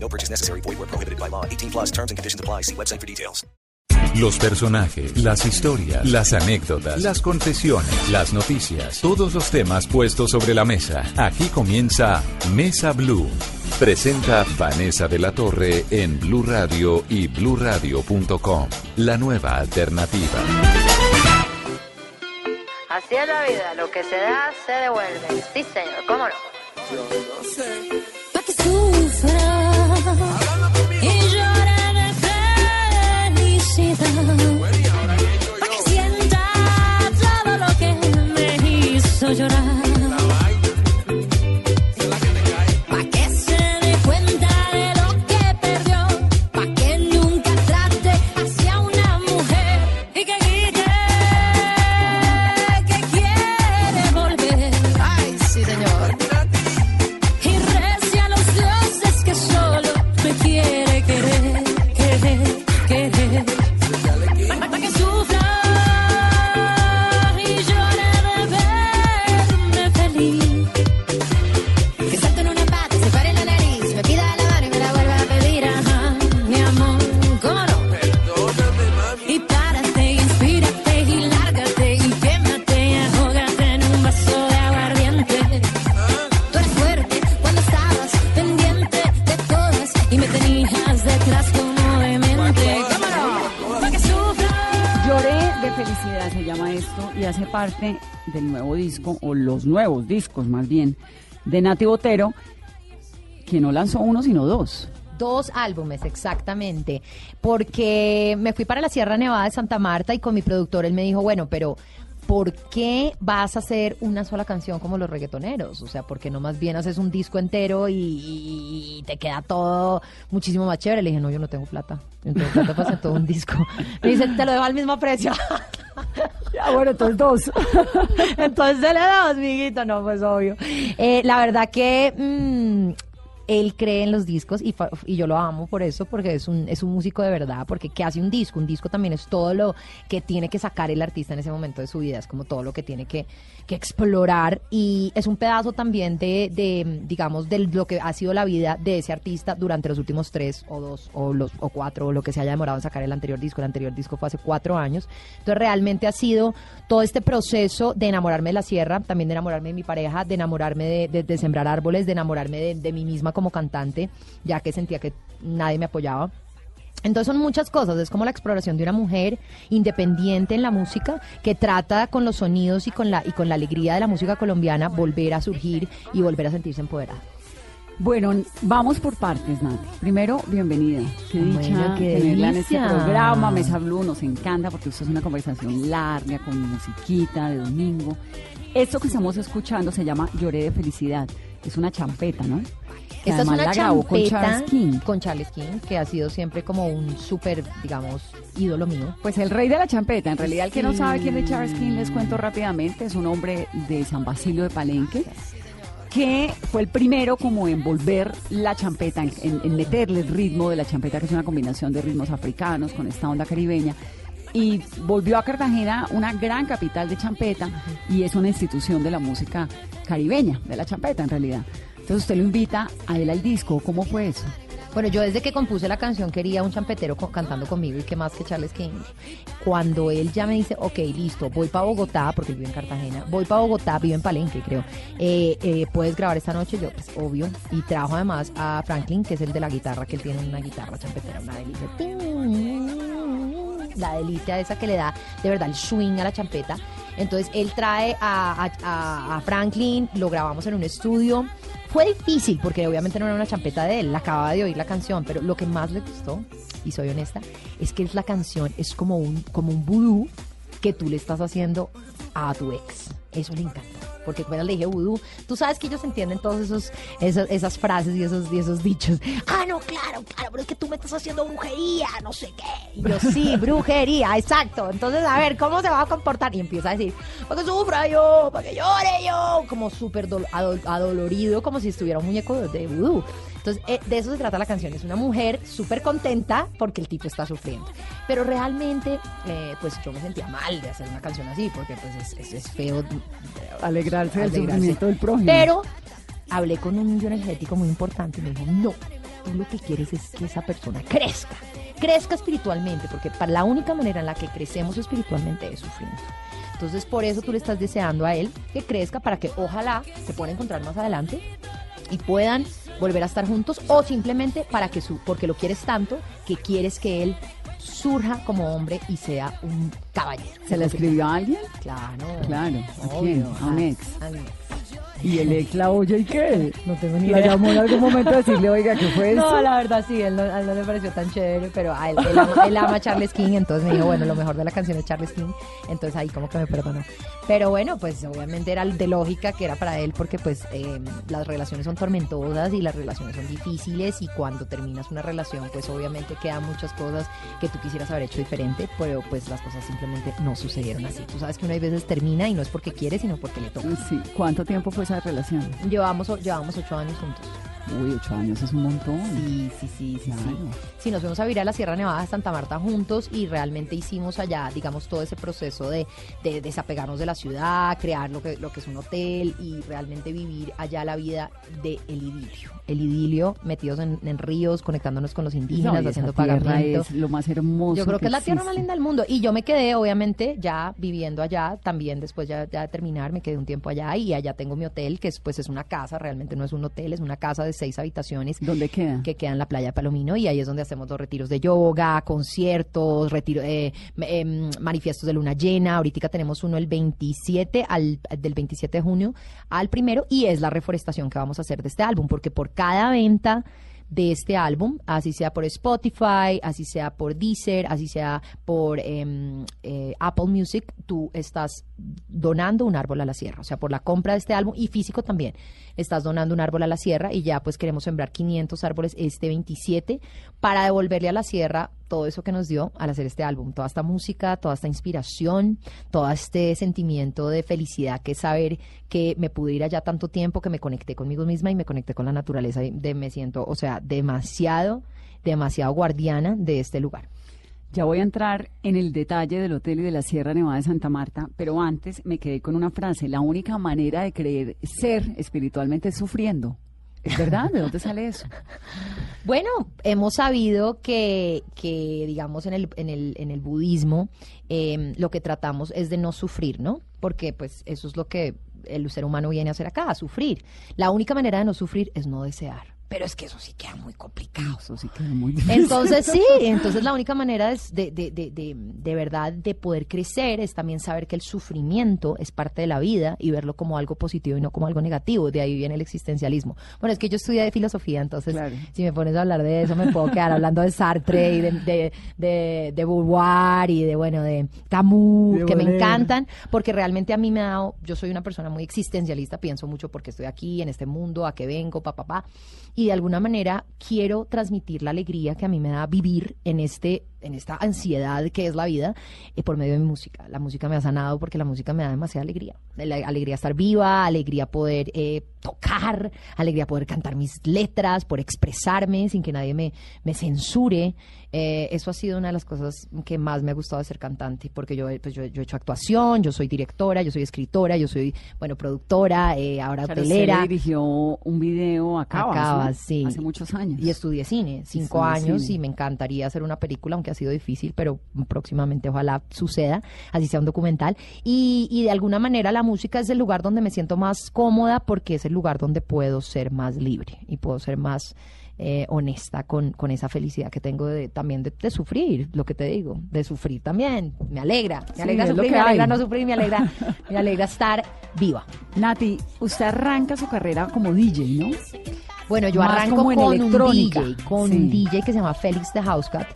No purchase necessary. Void where prohibited by law. 18 plus terms and conditions apply. See website for details. Los personajes, las historias, las anécdotas, las confesiones, las noticias, todos los temas puestos sobre la mesa. Aquí comienza Mesa Blue. Presenta Vanessa de la Torre en Blue Radio y bluradio.com. La nueva alternativa. Así es la vida, lo que se da se devuelve. Sí, señor, ¿cómo no? Pa' que sufra llorar. Nuevos discos más bien, de Nati Botero, que no lanzó uno sino dos. Dos álbumes, exactamente. Porque me fui para la Sierra Nevada de Santa Marta y con mi productor él me dijo, bueno, pero ¿por qué vas a hacer una sola canción como los reggaetoneros? O sea, ¿por qué no más bien haces un disco entero y, te queda todo muchísimo más chévere? Le dije, no, yo no tengo plata. Tengo plata para hacer todo un disco. Me dice, te lo dejo al mismo precio. Ah, bueno, entonces dos. Entonces le damos, amiguito, no, pues obvio. Eh, la verdad que mm, él cree en los discos y, y yo lo amo por eso, porque es un, es un músico de verdad, porque ¿qué hace un disco? Un disco también es todo lo que tiene que sacar el artista en ese momento de su vida, es como todo lo que tiene que, que explorar y es un pedazo también de, de, digamos, de lo que ha sido la vida de ese artista durante los últimos tres o dos o, los, o cuatro o lo que se haya demorado en sacar el anterior disco. El anterior disco fue hace cuatro años. Entonces realmente ha sido todo este proceso de enamorarme de la sierra, también de enamorarme de mi pareja, de enamorarme de, de- de sembrar árboles, de enamorarme de, de mí misma como cantante, ya que sentía que nadie me apoyaba. Entonces son muchas cosas, es como la exploración de una mujer independiente en la música que trata con los sonidos y con la y con la alegría de la música colombiana volver a surgir y volver a sentirse empoderada. Bueno, vamos por partes, Nati. Primero, bienvenida. Qué Bueno, dicha qué tenerla en este delicia. programa. Mesa Blue nos encanta porque esto es una conversación larga, con musiquita de domingo. Esto que estamos escuchando se llama Lloré de Felicidad. Es una champeta, ¿no? Que Esta es una la grabó con Charles King. con Charles King, que ha sido siempre como un súper, digamos, ídolo mío. Pues el rey de la champeta. En realidad, el que no sabe quién es Charles King, les cuento rápidamente. Es un hombre de San Basilio de Palenque que fue el primero como en volver la champeta, en, en- en meterle el ritmo de la champeta, que es una combinación de ritmos africanos con esta onda caribeña. Y volvió a Cartagena una gran capital de champeta y es una institución de la música caribeña, de la champeta en realidad. Entonces usted lo invita a él al disco. ¿Cómo fue eso? Bueno, yo desde que compuse la canción quería un champetero cantando conmigo y qué más que Charles King. Cuando él ya me dice, ok, listo, voy para Bogotá, porque vive en Cartagena, voy para Bogotá, vive en Palenque, creo. Eh, eh, ¿Puedes grabar esta noche? Yo, pues, obvio. Y trajo además a Franklin, que es el de la guitarra, que él tiene una guitarra champetera, una delicia. La delicia esa que le da de verdad el swing a la champeta. Entonces él trae a, Franklin, lo grabamos en un estudio. Fue difícil porque obviamente no era una champeta de él, la acababa de oír la canción, pero lo que más le gustó, y soy honesta, es que es la canción es como un, como un que tú le estás haciendo a tu ex. Eso le encantó. Porque apenas le dije vudú, tú sabes que ellos entienden todos esos, esos- esas frases y esos, y esos dichos. Ah, no, claro, claro, pero es que tú me estás haciendo brujería, no sé qué. Y yo, sí, brujería, exacto. Entonces, a ver, ¿cómo se va a comportar? Y empieza a decir, para que sufra yo, para que llore yo, como súper dol- adol- adolorido, como si estuviera un muñeco de vudú. Entonces, eh, de eso se trata la canción. Es una mujer súper contenta porque el tipo está sufriendo. Pero realmente, eh, pues yo me sentía mal de hacer una canción así, porque pues es, es- es feo. eh, Alegrarse del sufrimiento del prójimo. Pero hablé con un energético muy importante y me dijo, no, tú lo que quieres es que esa persona crezca, crezca espiritualmente, porque para la única manera en la que crecemos espiritualmente es sufriendo. Entonces por eso tú le estás deseando a él que crezca para que ojalá se puedan encontrar más adelante y puedan volver a estar juntos o simplemente para que su porque lo quieres tanto que quieres que él surja como hombre y sea un caballero. ¿Se la escribió a alguien? Claro. Claro. ¿A quién? ¿A un ex? a mi ex. ¿Y el ex la oye y qué? No tengo ni ¿La idea. llamó en algún momento a decirle, oiga, ¿qué fue eso? No, la verdad sí, él no, a él no le pareció tan chévere, pero a él, él, ama, él ama a Charles King, entonces me dijo, bueno, lo mejor de la canción es Charles King, entonces ahí como que me perdonó. Pero bueno, pues obviamente era de lógica que era para él, porque pues eh, las relaciones son tormentosas y las relaciones son difíciles y cuando terminas una relación, pues obviamente quedan muchas cosas que tú quisieras haber hecho diferente, pero pues las cosas simplemente no sucedieron así. Tú sabes que una veces termina y no es porque quiere, sino porque le toca. Sí. ¿Cuánto tiempo fue esa relación? Llevamos, llevamos ocho años juntos. Uy, ocho años es un montón. Sí, sí, sí, sí. Claro. Sí, nos fuimos a vivir a la Sierra Nevada de Santa Marta juntos y realmente hicimos allá, digamos, todo ese proceso de, de desapegarnos de la ciudad, crear lo que, lo que es un hotel y realmente vivir allá la vida de el idilio. El idilio, metidos en, en ríos, conectándonos con los indígenas, No, haciendo es lo más hermoso Yo creo que es la tierra más linda del mundo. Y yo me quedé, obviamente, ya viviendo allá, también después ya, ya de terminar, me quedé un tiempo allá y allá tengo mi hotel, que es, pues es una casa, realmente no es un hotel, es una casa de seis habitaciones ¿Dónde queda? que queda en la playa Palomino y ahí es donde hacemos los retiros de yoga, conciertos, retiro, eh, em, manifiestos de luna llena. Ahorita tenemos uno el 27 al del 27 de junio al primero y es la reforestación que vamos a hacer de este álbum porque por cada venta de este álbum, así sea por Spotify, así sea por Deezer, así sea por em, eh, Apple Music, tú estás donando un árbol a la sierra. O sea, por la compra de este álbum y físico también, estás donando un árbol a la sierra y ya pues queremos sembrar 500 árboles este 27 para devolverle a la sierra todo eso que nos dio al hacer este álbum, toda esta música, toda esta inspiración, todo este sentimiento de felicidad que es saber que me pude ir allá tanto tiempo, que me conecté conmigo misma y me conecté con la naturaleza, de, me siento, o sea, demasiado, demasiado guardiana de este lugar. Ya voy a entrar en el detalle del hotel y de la Sierra Nevada de Santa Marta, pero antes me quedé con una frase. La única manera de creer ser espiritualmente es sufriendo. ¿Es verdad? ¿De dónde sale eso? Bueno, hemos sabido que, que digamos, en el, en el, en el budismo eh, lo que tratamos es de no sufrir, ¿no? Porque pues eso es lo que el ser humano viene a hacer acá, a sufrir. La única manera de no sufrir es no desear. Pero es que eso sí queda muy complicado. Eso sí queda muy difícil. Entonces sí, entonces la única manera es de, de, de, de, de verdad de poder crecer es también saber que el sufrimiento es parte de la vida y verlo como algo positivo y no como algo negativo. De ahí viene el existencialismo. Bueno, es que yo estudié de filosofía, entonces Claro. si me pones a hablar de eso me puedo quedar hablando de Sartre y de, de, de, de Beauvoir y de, bueno, de Camus, De que me encantan, porque realmente a mí me ha dado, yo soy una persona muy existencialista, pienso mucho porque estoy aquí, en este mundo, a qué vengo, pa, pa, pa, y de alguna manera quiero transmitir la alegría que a mí me da vivir en este en esta ansiedad que es la vida eh, por medio de mi música. La música me ha sanado porque la música me da demasiada alegría. La alegría estar viva, alegría poder eh, tocar, alegría poder cantar mis letras, por expresarme sin que nadie me, me censure. Eh, eso ha sido una de las cosas que más me ha gustado de ser cantante, porque yo, pues yo, yo he hecho actuación, yo soy directora, yo soy escritora, yo soy, bueno, productora, eh, ahora usted hotelera. le dirigió un video a Cabas, A Cabas, ¿no? sí. Hace muchos años. Y estudié cine, cinco Estudié años, cine. y me encantaría hacer una película, aunque ha sido difícil, pero próximamente ojalá suceda, así sea un documental. Y, y de alguna manera la música es el lugar donde me siento más cómoda porque es el lugar donde puedo ser más libre y puedo ser más eh, honesta con, con esa felicidad que tengo de, también de, de sufrir, lo que te digo, de sufrir también. Me alegra, me alegra sufrir, me alegra hay. no sufrir, me alegra, me alegra estar viva. Nati, usted arranca su carrera como DJ, ¿no? Bueno, yo Más arranco como en con un. DJ, con Sí. un DJ que se llama Félix de Housecat,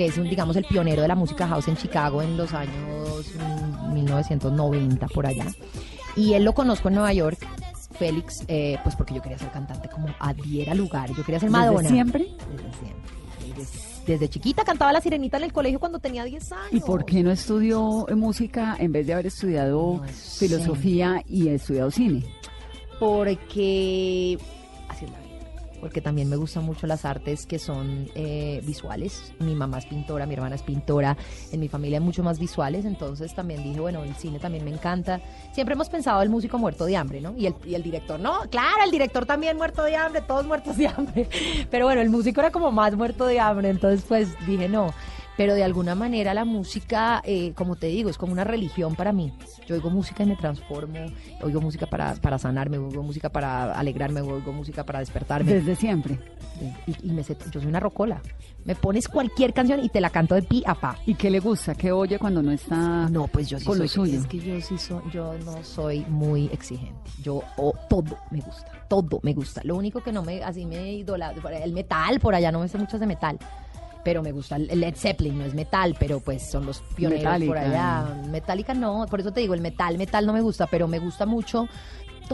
que es un, digamos, el pionero de la música house en Chicago en los años mm, 1990 por allá. Y él lo conozco en Nueva York, Félix, eh, pues porque yo quería ser cantante como a diera lugar. Yo quería ser ¿Desde Madonna. siempre? Desde siempre. Desde, desde chiquita cantaba la sirenita en el colegio cuando tenía 10 años. ¿Y por qué no estudió eh, música en vez de haber estudiado No filosofía y estudiado cine? Porque Porque también me gustan mucho las artes que son eh, visuales. Mi mamá es pintora, mi hermana es pintora. En mi familia hay mucho más visuales. Entonces también dije, bueno, el cine también me encanta. Siempre hemos pensado el músico muerto de hambre, ¿no? Y el, y el director, no, claro, el director también muerto de hambre, todos muertos de hambre. Pero bueno, el músico era como más muerto de hambre. Entonces pues dije, no. Pero de alguna manera la música, eh, como te digo, es como una religión para mí. Yo oigo música y me transformo, oigo música para, para sanarme, oigo música para alegrarme, oigo música para despertarme. Desde siempre. Y, y me sé- yo soy una rocola. Me pones cualquier canción y te la canto de pi a pa. ¿Y qué le gusta? ¿Qué oye cuando no está No, pues yo sí con soy, lo suyo? Es que yo sí soy, yo no soy muy exigente. Yo todo me gusta, todo me gusta. Lo único que no me, así me idolatro, el metal, por allá no me sé muchas de metal. Pero me gusta Led Zeppelin, no es metal, pero pues son los pioneros por allá. Metallica no, por eso te digo, el metal, metal no me gusta, pero me gusta mucho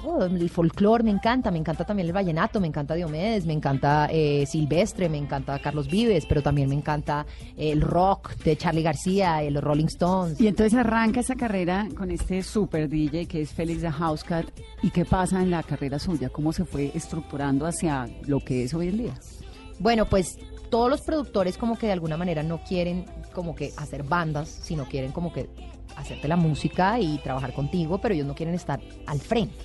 todo, el folclore me encanta, me encanta también el vallenato, me encanta Diomedes, me encanta eh, Silvestre, me encanta Carlos Vives, pero también me encanta el rock de Charlie García, el Rolling Stones. Y entonces arranca esa carrera con este super DJ que es Félix the Housecat. ¿Y qué pasa en la carrera suya? ¿Cómo se fue estructurando hacia lo que es hoy en día? Bueno, pues todos los productores como que de alguna manera no quieren como que hacer bandas, sino quieren como que hacerte la música y trabajar contigo, pero ellos no quieren estar al frente.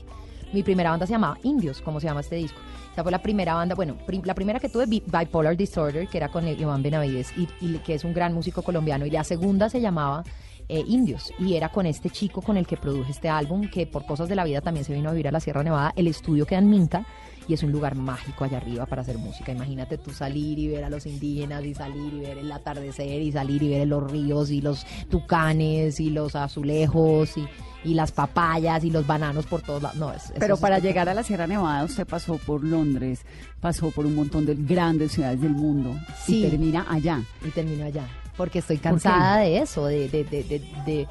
Mi primera banda se llamaba Indios, como se llama este disco. Esa fue la primera banda, bueno, la primera que tuve, Bi- Bipolar Disorder, que era con Iván Benavides, y que es un gran músico colombiano. Y la segunda se llamaba eh, Indios, y era con este chico con el que produje este álbum, que por cosas de la vida también se vino a vivir a la Sierra Nevada. El estudio queda en Minca, y es un lugar mágico allá arriba para hacer música. Imagínate tú salir y ver a los indígenas y salir y ver el atardecer y salir y ver los ríos y los tucanes y los azulejos y, y las papayas y los bananos por todos lados. No, es, eso Pero para llegar a la Sierra Nevada usted pasó por Londres, pasó por un montón de grandes ciudades del mundo Sí. y termina allá. y termino allá. Porque estoy cansada de eso, de, de, de, de, de-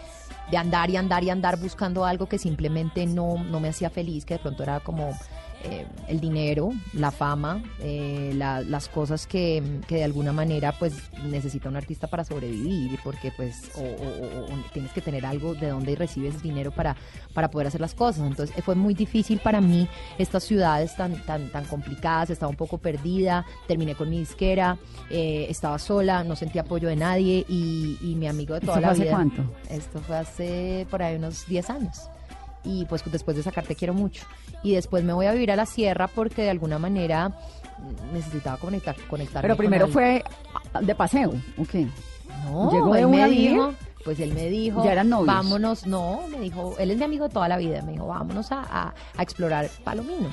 de andar y andar y andar buscando algo que simplemente no, no me hacía feliz, que de pronto era como eh, el dinero, la fama, eh, la- las cosas que, que de alguna manera pues necesita un artista para sobrevivir, porque pues o, o- o- o tienes que tener algo de donde recibes dinero para, para poder hacer las cosas. Entonces eh, fue muy difícil para mí estas ciudades tan, tan, tan complicadas, estaba un poco perdida, terminé con mi disquera, eh, estaba sola, no sentía apoyo de nadie y, y mi amigo de toda ¿Esto la fue hace cuánto? Esto fue hace por ahí unos 10 años. Y pues después de sacar Te Quiero Mucho. Y después me voy a vivir a la sierra porque de alguna manera necesitaba conectar, conectarme Pero primero fue de paseo, ¿ok? No, ¿Llegó de él una dijo, pues él me dijo, ¿Ya eran novios? vámonos, no, me dijo, él es mi amigo de toda la vida, me dijo, vámonos a, a- a explorar Palomino.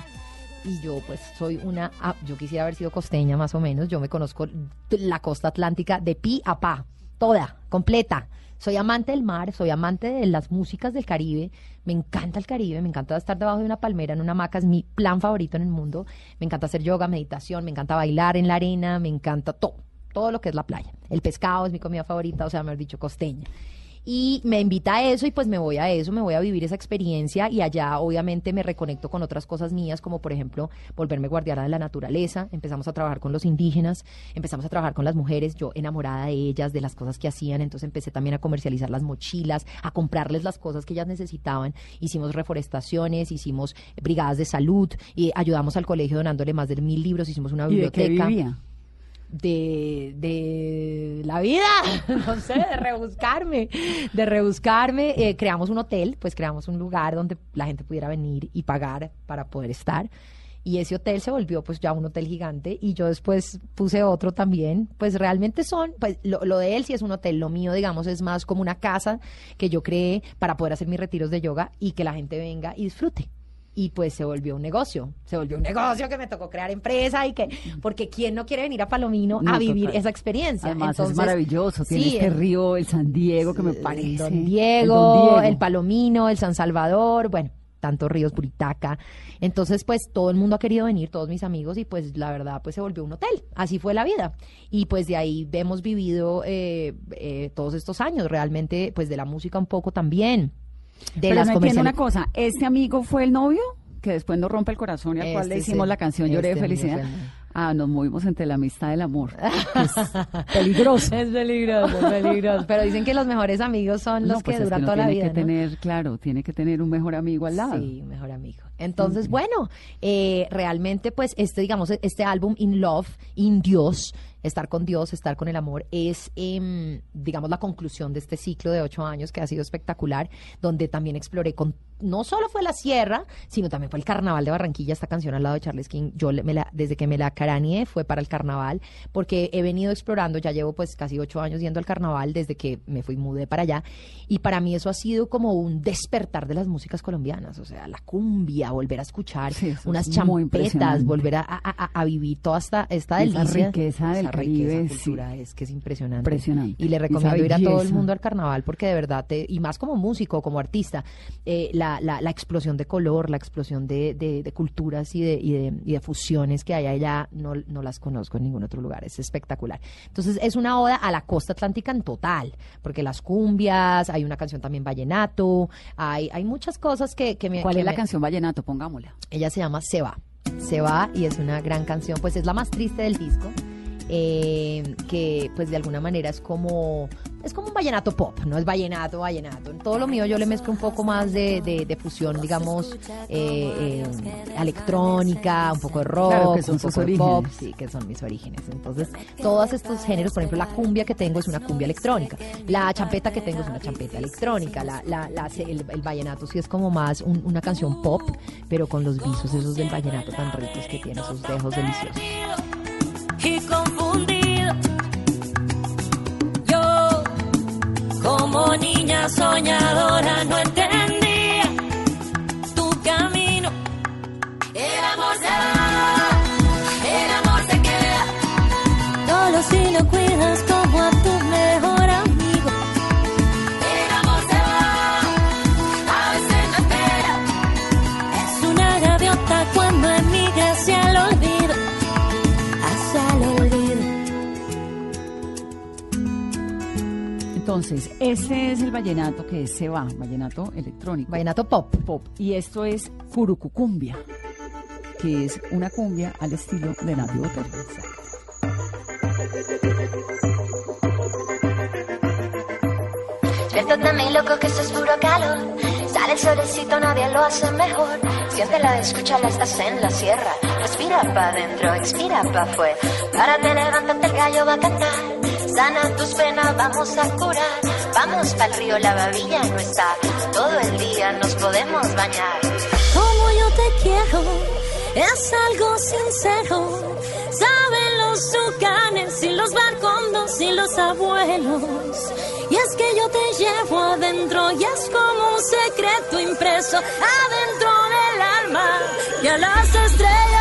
Y yo pues soy una, ah, yo quisiera haber sido costeña más o menos, yo me conozco la costa atlántica de pi a pa, toda, completa. Soy amante del mar, soy amante de las músicas del Caribe, me encanta el Caribe, me encanta estar debajo de una palmera en una hamaca, es mi plan favorito en el mundo, me encanta hacer yoga, meditación, me encanta bailar en la arena, me encanta todo, todo lo que es la playa. El pescado es mi comida favorita, o sea, me dicho costeña. Y me invita a eso y pues me voy a eso, me voy a vivir esa experiencia y allá obviamente me reconecto con otras cosas mías, como por ejemplo volverme guardiana de la naturaleza, empezamos a trabajar con los indígenas, empezamos a trabajar con las mujeres, yo enamorada de ellas, de las cosas que hacían, entonces empecé también a comercializar las mochilas, a comprarles las cosas que ellas necesitaban, hicimos reforestaciones, hicimos brigadas de salud y ayudamos al colegio donándole más de mil libros, hicimos una ¿Y de qué biblioteca. vivía? De, de la vida, no sé, de rebuscarme, de rebuscarme. Eh, creamos un hotel, pues creamos un lugar donde la gente pudiera venir y pagar para poder estar. Y ese hotel se volvió pues ya un hotel gigante y yo después puse otro también. Pues realmente son, pues lo, lo de él sí es un hotel, lo mío digamos es más como una casa que yo creé para poder hacer mis retiros de yoga y que la gente venga y disfrute y pues se volvió un negocio, se volvió un negocio que me tocó crear empresa y que, porque quién no quiere venir a Palomino No, a vivir total. esa experiencia. Además es Entonces, maravilloso, tiene sí, este el- río, el San Diego, que me el parece. El Diego, Don el, Diego. Palomino, el San Salvador, bueno, tantos ríos, Buritaca. Entonces, pues todo el mundo ha querido venir, todos mis amigos, y pues la verdad, pues se volvió un hotel. Así fue la vida. Y pues de ahí hemos vivido eh, eh, todos estos años, realmente, pues de la música un poco también. De Pero las no entiendo una cosa, ¿este amigo fue el novio? Que después nos rompe el corazón y al cual le Este hicimos sí, la canción Lloré de este felicidad. Ah, nos movimos entre la amistad y el amor. que es peligroso. Es peligroso, es peligroso. Pero dicen que los mejores amigos son los No, pues que duran toda la tiene vida. que ¿no? tener, claro, tiene que tener un mejor amigo al lado. Sí, mejor amigo. Entonces, bueno, eh, realmente, pues, este, digamos, este álbum In Love, In Dios, estar con Dios, estar con el amor, es, em, digamos, la conclusión de este ciclo de ocho años que ha sido espectacular, donde también exploré con, no solo fue la sierra, sino también fue el carnaval de Barranquilla, esta canción al lado de Charles King, yo me la, desde que me la caraneé fue para el carnaval, porque he venido explorando, ya llevo pues casi ocho años yendo al carnaval desde que me fui, mudé para allá, y para mí eso ha sido como un despertar de las músicas colombianas, o sea, la cumbia, volver a escuchar Sí, unas champetas, volver a, a- a- a vivir toda esta, esta Esa delicia. riqueza del esa Caribe, riqueza, cultura, sí. es que es impresionante. Impresionante. Y le recomiendo ir a todo el mundo al carnaval porque de verdad, te, y más como músico, como artista, eh, la, la, la explosión de color, la explosión de, de- de culturas y de, y, de, y de fusiones que hay allá, no, no las conozco en ningún otro lugar, es espectacular. Entonces es una oda a la costa atlántica en total, porque las cumbias, hay una canción también vallenato, hay, hay muchas cosas que, que me... ¿Cuál que es la canción Vallenato? Pongámosla. ella se llama Se va. Se va y es una gran canción, pues es la más triste del disco. Eh, que pues de alguna manera es como es como un vallenato pop, no es vallenato, vallenato. En todo lo mío yo le mezclo un poco más de, de- de fusión, digamos, eh, eh, electrónica, un poco de rock, Claro, que son un poco de pop, sí, que son mis orígenes. Entonces, todos estos géneros, por ejemplo, la cumbia que tengo es una cumbia electrónica, la champeta que tengo es una champeta electrónica, la, la- la- el, el vallenato sí es como más un- una canción pop, pero con los visos esos del vallenato tan ricos que tiene, esos dejos deliciosos. Y confundido. Yo, como niña soñadora, no entendía Entonces, este es el vallenato que se va, vallenato electrónico. Vallenato pop. pop. Y esto es Curucucumbia, que es una cumbia al estilo de Nati Botero. Despierto también loco que esto es puro calor. Sale el solecito, nadie lo hace mejor. Siéntela, escúchala, estás en la sierra. Respira pa' adentro, expira pa' afuera. Párate, levántate, el gallo va a cantar. Sana tus penas, vamos a curar. Vamos pa'l río, la babilla no está. Todo el día nos podemos bañar. Como yo te quiero, es algo sincero. Saben los tucanes y los barcondos y los abuelos. Y es que yo te llevo adentro y es como un secreto impreso adentro del alma. Y a las estrellas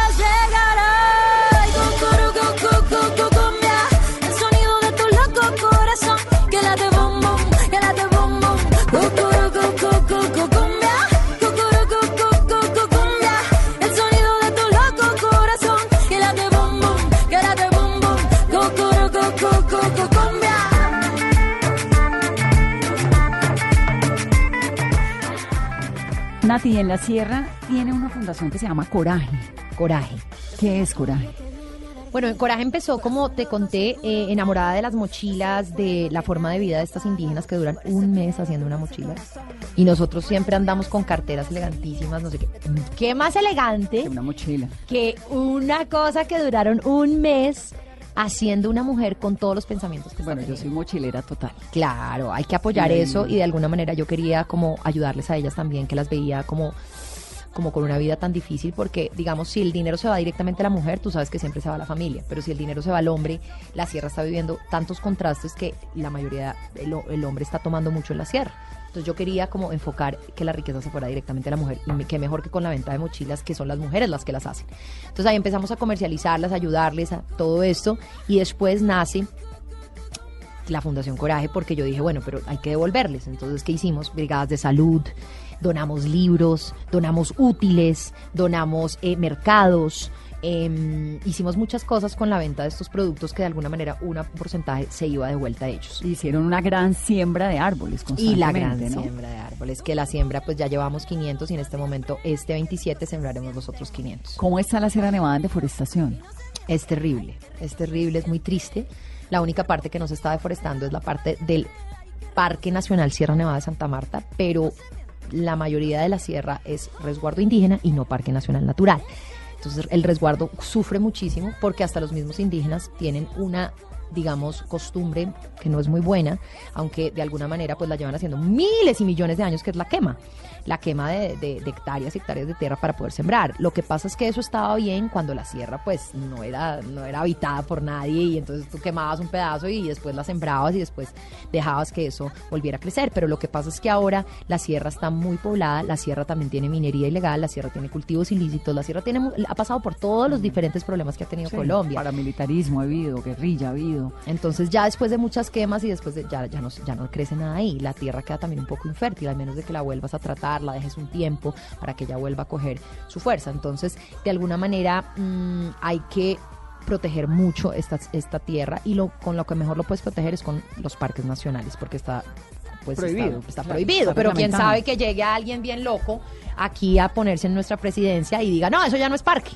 Nati, en la sierra tiene una fundación que se llama Coraje. Coraje. ¿Qué es Coraje? Bueno, Coraje empezó, como te conté, eh, enamorada de las mochilas, de la forma de vida de estas indígenas que duran un mes haciendo una mochila. Y nosotros siempre andamos con carteras elegantísimas, no sé qué. ¿Qué más elegante Una mochila. que una cosa que duraron un mes haciendo una mujer con todos los pensamientos que está Bueno, yo soy mochilera total. Claro, hay que apoyar Sí. eso y de alguna manera yo quería como ayudarles a ellas también, que las veía como como con una vida tan difícil porque digamos si el dinero se va directamente a la mujer tú sabes que siempre se va a la familia pero si el dinero se va al hombre la sierra está viviendo tantos contrastes que la mayoría el, el hombre está tomando mucho en la sierra entonces yo quería como enfocar que la riqueza se fuera directamente a la mujer y que mejor que con la venta de mochilas que son las mujeres las que las hacen entonces ahí empezamos a comercializarlas a ayudarles a todo esto y después nace la Fundación Coraje porque yo dije, bueno, pero hay que devolverles. Entonces, ¿qué hicimos? Brigadas de salud, donamos libros, donamos útiles, donamos eh, mercados, Em, hicimos muchas cosas con la venta de estos productos que de alguna manera un porcentaje se iba de vuelta a ellos. Hicieron una gran siembra de árboles Y la gran siembra de árboles, que la siembra pues ya llevamos 500 y en este momento, este 27, sembraremos los otros 500. ¿Cómo está la Sierra Nevada en deforestación? Es terrible, es terrible, es muy triste. La única parte que no se está deforestando es la parte del Parque Nacional Sierra Nevada de Santa Marta, pero la mayoría de la sierra es resguardo indígena y no Parque Nacional Natural. Entonces el resguardo sufre muchísimo porque hasta los mismos indígenas tienen una digamos, costumbre que no es muy buena, aunque de alguna manera pues la llevan haciendo miles y millones de años, que es la quema. La quema de, de- de hectáreas y hectáreas de tierra para poder sembrar. Lo que pasa es que eso estaba bien cuando la sierra pues no era, no era habitada por nadie y entonces tú quemabas un pedazo y después la sembrabas y después dejabas que eso volviera a crecer. Pero lo que pasa es que ahora la sierra está muy poblada, la sierra también tiene minería ilegal, la sierra tiene cultivos ilícitos, la sierra tiene, ha pasado por todos los diferentes problemas que ha tenido Sí, Colombia. Paramilitarismo ha habido, guerrilla ha habido. Entonces ya después de muchas quemas y después de ya, ya, no, ya no crece nada ahí, la tierra queda también un poco infértil, al menos de que la vuelvas a tratar, la dejes un tiempo para que ella vuelva a coger su fuerza. Entonces, de alguna manera mm, hay que proteger mucho esta, esta tierra y lo con lo que mejor lo puedes proteger es con los parques nacionales porque está pues Prohibido, está, prohibido, está pero quién sabe que llegue alguien bien loco aquí a ponerse en nuestra presidencia y diga, "No, eso ya no es parque."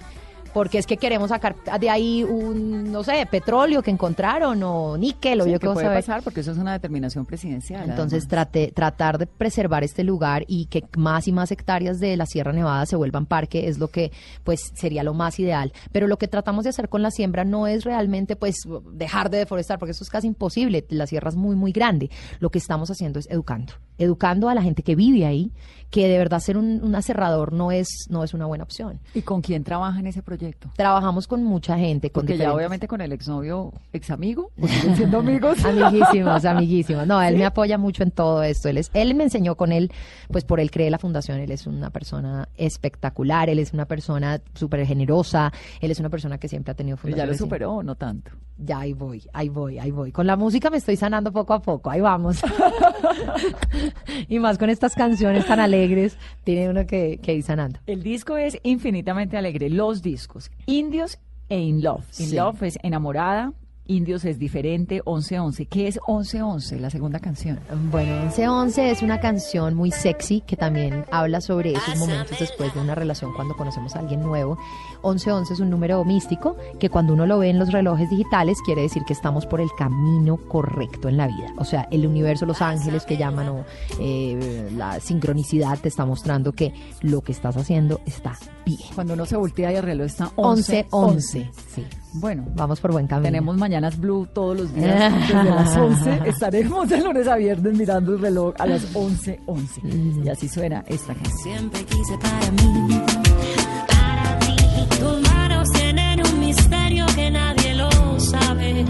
Porque es que queremos sacar de ahí un, no sé, petróleo que encontraron o níquel o Sí, yo que qué puede saber. pasar porque eso es una determinación presidencial. Entonces trate, tratar de preservar este lugar y que más y más hectáreas de la Sierra Nevada se vuelvan parque es lo que pues sería lo más ideal. Pero lo que tratamos de hacer con la siembra no es realmente pues dejar de deforestar porque eso es casi imposible. La sierra es muy muy grande. Lo que estamos haciendo es educando, educando a la gente que vive ahí que de verdad ser un, un aserrador no es no es una buena opción. ¿Y con quién trabaja en ese proyecto? Trabajamos con mucha gente, con Porque ya obviamente con el exnovio, examigo, ¿o siguen siendo amigos? Amiguísimos, amiguísimos. No, él me apoya mucho en todo esto. Él es, él me enseñó con él, pues por él creé la fundación. Él es una persona espectacular, él es una persona súper generosa, él es una persona que siempre ha tenido Pero ya lo superó, o no tanto. Ya ahí voy, ahí voy, ahí voy. Con la música me estoy sanando poco a poco, ahí vamos. y más con estas canciones tan alegres, tiene uno que, que ir sanando. El disco es infinitamente alegre. Los discos, Indios e In Love. In Sí. Love es enamorada, Indios es diferente, 11-11. ¿Qué es 11-11, la segunda canción? Bueno, 1111 es una canción muy sexy que también habla sobre esos momentos después de una relación cuando conocemos a alguien nuevo. 1111 es un número místico que cuando uno lo ve en los relojes digitales quiere decir que estamos por el camino correcto en la vida. O sea, el universo, los ángeles que llaman o eh, la sincronicidad te está mostrando que lo que estás haciendo está bien. Cuando uno se voltea y el reloj está 11 11-11. 11. Sí, Bueno, vamos por buen camino. tenemos Mañanas Blue todos los días desde las 11. Estaremos de lunes a viernes mirando el reloj a las 11-11. Y así suena esta canción. Siempre quise para mí, para ti. Tus manos tienen un misterio que nadie lo sabe.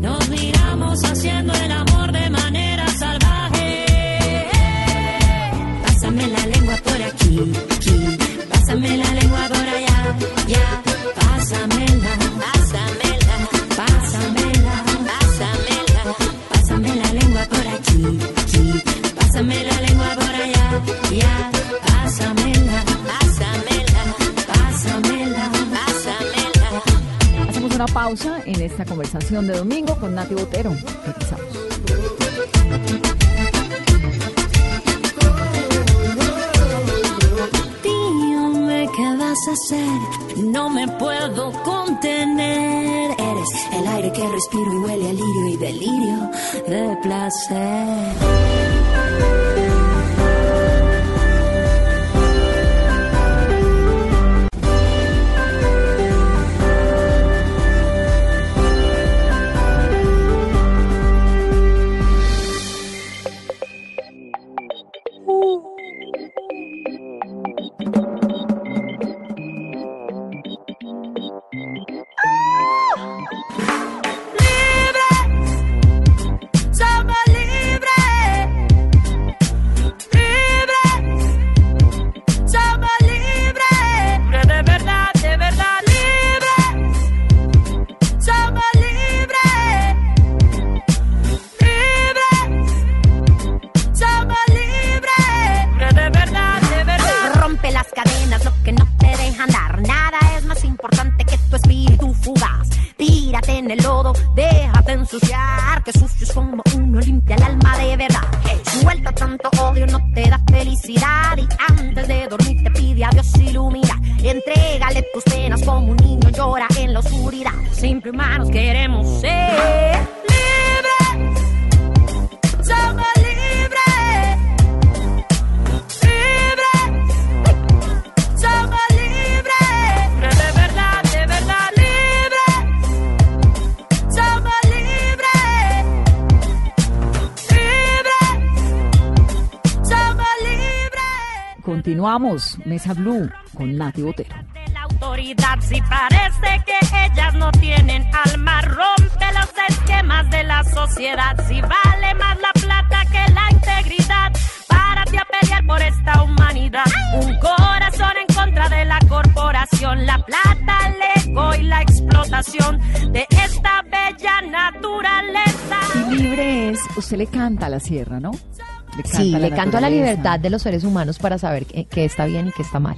Nos miramos haciendo el amor de manera salvaje. Pásame la lengua por aquí, aquí. Pásame la lengua por allá, ya. Pásame la lengua por allá, ya. Pásamela, pásamela, pásamela, pásamela. Hacemos una pausa en esta conversación de domingo con Nati Botero. Regresamos. Hacer, no me puedo contener. Eres el aire que respiro y huele a lirio y delirio de placer. Continuamos, Mesa Blue con Nati Botero. de la autoridad si parece que ellas no tienen alma rompe los esquemas de la sociedad si vale más la plata que la integridad párate a pelear por esta humanidad un corazón en contra de la corporación la plata el ego y la explotación de esta bella naturaleza Y libre es, usted le canta a la sierra, ¿no? Le Sí, le canto a la libertad de los seres humanos para saber qué, qué está bien y qué está mal.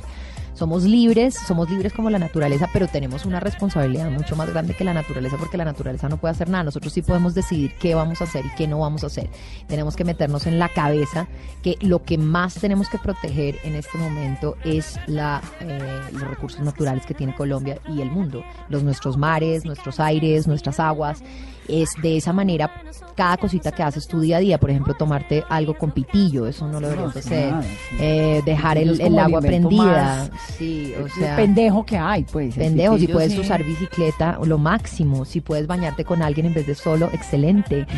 Somos libres, somos libres como la naturaleza, pero tenemos una responsabilidad mucho más grande que la naturaleza porque la naturaleza no puede hacer nada. Nosotros sí podemos decidir qué vamos a hacer y qué no vamos a hacer. Tenemos que meternos en la cabeza que lo que más tenemos que proteger en este momento es la, eh, los recursos naturales que tiene Colombia y el mundo. Los nuestros mares, nuestros aires, nuestras aguas. Es de esa manera cada cosita que haces tu día a día. Por ejemplo, tomarte algo con pitillo, eso no lo deberías No, hacer. nada, sí. Eh, dejar el, el agua prendida. Sí, o El pendejo que hay, pues. Pendejo, si puedes sí. usar bicicleta, lo máximo. Si puedes bañarte con alguien en vez de solo, excelente.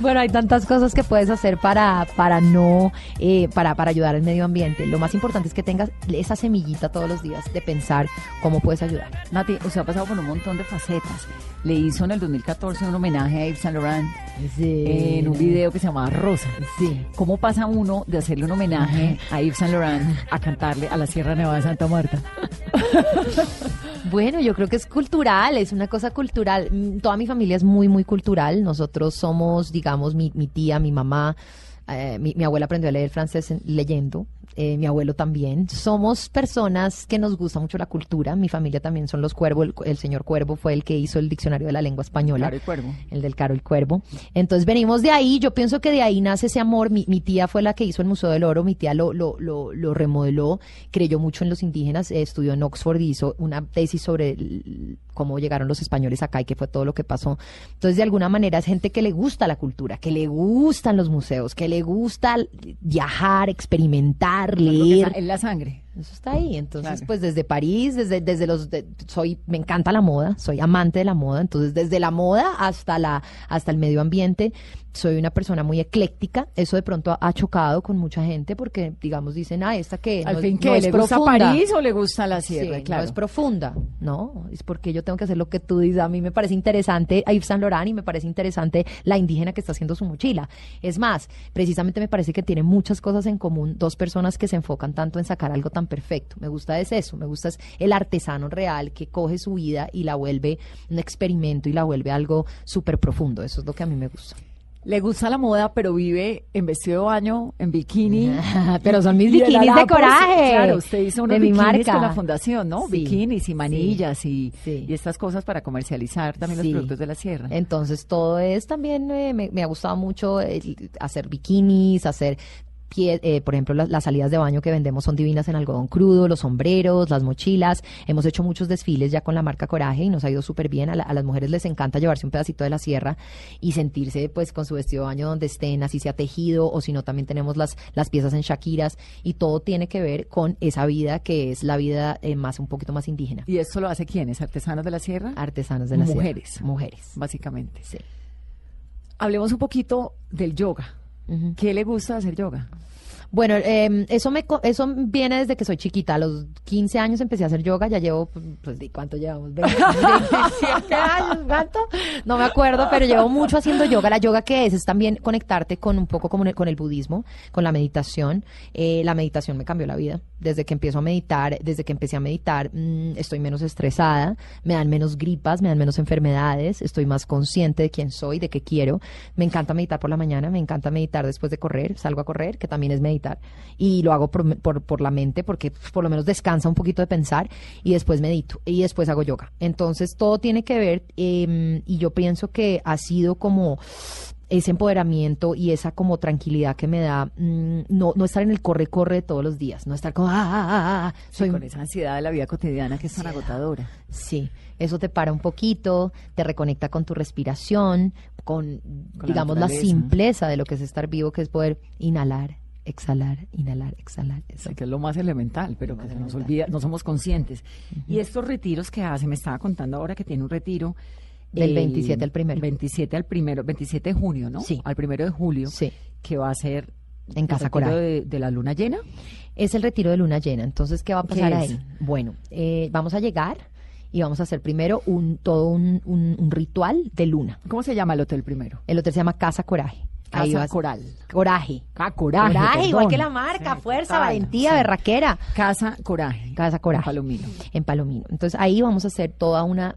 Bueno, hay tantas cosas que puedes hacer para, para no, eh, para, para ayudar al medio ambiente. Lo más importante es que tengas esa semillita todos los días de pensar cómo puedes ayudar. Nati, usted ha pasado por un montón de facetas. Le hizo en el 2014 un homenaje a Yves Saint Laurent en un video que se llamaba Rosa. Sí. ¿Cómo pasa uno de hacerle un homenaje a Yves Saint Laurent a cantarle a la Sierra Nevada de Santa Marta? Bueno, yo creo que es cultural, es una cosa cultural. Mm, Toda mi familia es muy, muy cultural. Nosotros somos, digamos, mi, mi tía, mi mamá, eh, mi, mi abuela aprendió a leer francés en- leyendo, eh, mi abuelo también. Somos personas que nos gusta mucho la cultura. Mi familia también son los cuervos. El, el señor Cuervo fue el que hizo el diccionario de la lengua española. Claro, el cuervo. El del Caro el Cuervo. Entonces venimos de ahí, yo pienso que de ahí nace ese amor. Mi, mi tía fue la que hizo el Museo del Oro, mi tía lo, lo, lo, lo remodeló, creyó mucho en los indígenas, eh, estudió en Oxford y hizo una tesis sobre el- cómo llegaron los españoles acá y qué fue todo lo que pasó. Entonces de alguna manera es gente que le gusta la cultura, que le gustan los museos, que le gusta viajar, experimentar, Leer. en la sangre. Eso está ahí. Entonces, Claro. pues desde París, desde, desde los, de- soy, me encanta la moda, soy amante de la moda. Entonces, desde la moda hasta la, hasta el medio ambiente, soy una persona muy ecléctica. Eso de pronto ha, chocado con mucha gente porque, digamos, dicen, ah, esta que Al no, fin, es ¿Le gusta profunda. París o le gusta la Sí, Sierra? claro. no es profunda, no, es porque yo tengo que hacer lo que tú dices. A mí me parece interesante a Yves Saint Laurent y me parece interesante la indígena que está haciendo su mochila. Es más, precisamente me parece que tiene muchas cosas en común dos personas que se enfocan tanto en sacar algo tan perfecto. Me gusta es eso, me gusta es el artesano real que coge su vida y la vuelve un experimento y la vuelve algo súper profundo. Eso es lo que a mí me gusta. Le gusta la moda, pero vive en vestido de baño, en bikini. Pero son mis bikinis de coraje. Claro, usted hizo unos de mi bikinis marca. con la fundación, ¿no? Sí, Bikinis y manillas y, sí. y estas cosas para comercializar también los productos de la sierra. Entonces todo es también, eh, me, me ha gustado mucho el hacer bikinis, hacer... pie- eh, por ejemplo, las, las salidas de baño que vendemos son divinas en algodón crudo, los sombreros, las mochilas. Hemos hecho muchos desfiles ya con la marca Coraje y nos ha ido súper bien. A, la- a las mujeres les encanta llevarse un pedacito de la sierra y sentirse pues con su vestido de baño donde estén, así sea tejido o si no también tenemos las, las piezas en Shakiras y todo tiene que ver con esa vida que es la vida eh, más un poquito más indígena. ¿Y esto lo hace quiénes? ¿Artesanos de la sierra? Artesanos de la sierra. Mujeres. Mujeres. Básicamente. Sí. Hablemos un poquito del yoga. ¿Qué le gusta hacer yoga? Bueno, eh, eso me eso viene desde que soy chiquita. A los 15 años empecé a hacer yoga. Ya llevo, pues, ¿de cuánto llevamos? 20, 27 años, ¿cuánto? No me acuerdo, pero llevo mucho haciendo yoga. La yoga que es es también conectarte con un poco como con el budismo, con la meditación. Eh, la meditación me cambió la vida. Desde que empiezo a meditar, desde que empecé a meditar, mm, estoy menos estresada, me dan menos gripas, me dan menos enfermedades, estoy más consciente de quién soy, de qué quiero. Me encanta meditar por la mañana, me encanta meditar después de correr, salgo a correr, que también es meditar meditar y lo hago por, por, por la mente porque pues, por lo menos descansa un poquito de pensar y después medito y después hago yoga. Entonces todo tiene que ver em, y yo pienso que ha sido como ese empoderamiento y esa como tranquilidad que me da mm, no, no estar en el corre-corre de todos los días, no estar como, ah, ah, ah, ah". Sí, soy con esa ansiedad de la vida cotidiana que es tan agotadora. Sí, eso te para un poquito, te reconecta con tu respiración, con, digamos, la, simpleza de lo que es estar vivo, que es poder inhalar, exhalar, inhalar, exhalar. Eso. Que es lo más elemental, pero que se nos olvida, no somos conscientes. Y estos retiros que hace, me estaba contando ahora que tiene un retiro. Del el 27 al primero. 27 al primero, 27 de junio, ¿no? Sí. Al primero de julio. Sí. Que va a ser En el Casa retiro Coral. de, de la luna llena. Es el retiro de luna llena. Entonces, ¿qué va a ¿Qué pasar ahí? Bueno, eh, vamos a llegar y vamos a hacer primero un todo un, un- un ritual de luna. ¿Cómo se llama el hotel primero? El hotel se llama Casa Coraje. Ahí Casa vas- Coral. Coraje. Ah, coraje. Coraje, igual perdón. que la marca, Sí, fuerza, total, valentía, sí. berraquera. Casa Coraje. Casa Coraje. Palomino. En Palomino. Entonces ahí vamos a hacer toda una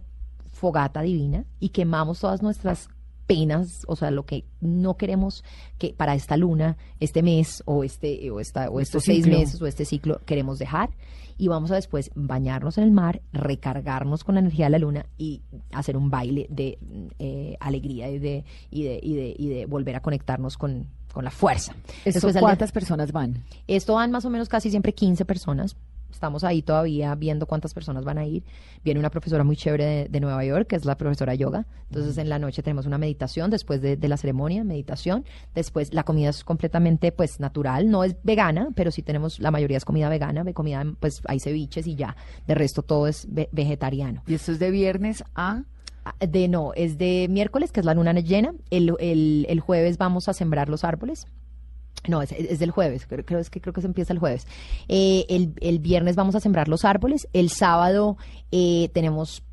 fogata divina y quemamos todas nuestras penas, o sea, lo que no queremos que para esta luna, este mes o este o esta o Este estos seis ciclo. meses o este ciclo queremos dejar y vamos a después bañarnos en el mar, recargarnos con la energía de la luna y hacer un baile de eh, alegría y de y de, y de y de volver a conectarnos con con la fuerza. ¿Esto Después al ¿Cuántas personas van? esto van más o menos casi siempre 15 personas. Estamos ahí todavía viendo cuántas personas van a ir. Viene una profesora muy chévere de, de Nueva York, que es la profesora yoga. Entonces en la noche tenemos una meditación después de, de la ceremonia, meditación. Después la comida es completamente pues natural, no es vegana, pero sí tenemos, la mayoría es comida vegana, ve comida, pues hay ceviches y ya. De resto todo es ve- vegetariano. Y esto es de viernes a... Ah, De no, es de miércoles, que es la luna llena. El, el, el jueves vamos a sembrar los árboles. No, es, es del jueves, creo, creo- es que creo que se empieza el jueves. Eh, el, el viernes vamos a sembrar los árboles. El sábado eh, tenemos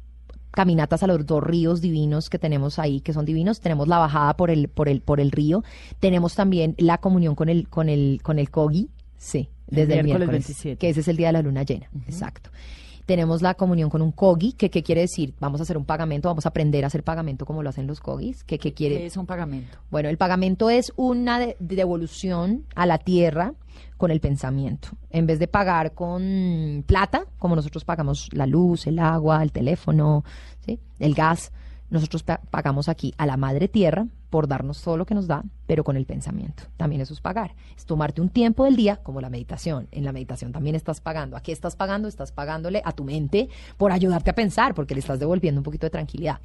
caminatas a los dos ríos divinos que tenemos ahí, que son divinos. Tenemos la bajada por el, por el, por el río. Tenemos también la comunión con el, con el, con el Kogi. Sí, El desde el miércoles miércoles, 27. que ese es el día de la luna llena. Exacto. Tenemos la comunión con un Kogi, que qué quiere decir? Vamos a hacer un pagamento, vamos a aprender a hacer pagamento como lo hacen los Kogis. que qué quiere? ¿Qué es un pagamento? Bueno, el pagamento es una de- devolución a la tierra con el pensamiento. En vez de pagar con plata, como nosotros pagamos la luz, el agua, el teléfono, ¿sí? el gas, nosotros pa- pagamos aquí a la madre tierra por darnos todo lo que nos da, pero con el pensamiento. También eso es pagar. Es tomarte un tiempo del día, como la meditación. En la meditación también estás pagando. ¿A qué estás pagando? Estás pagándole a tu mente por ayudarte a pensar, porque le estás devolviendo un poquito de tranquilidad.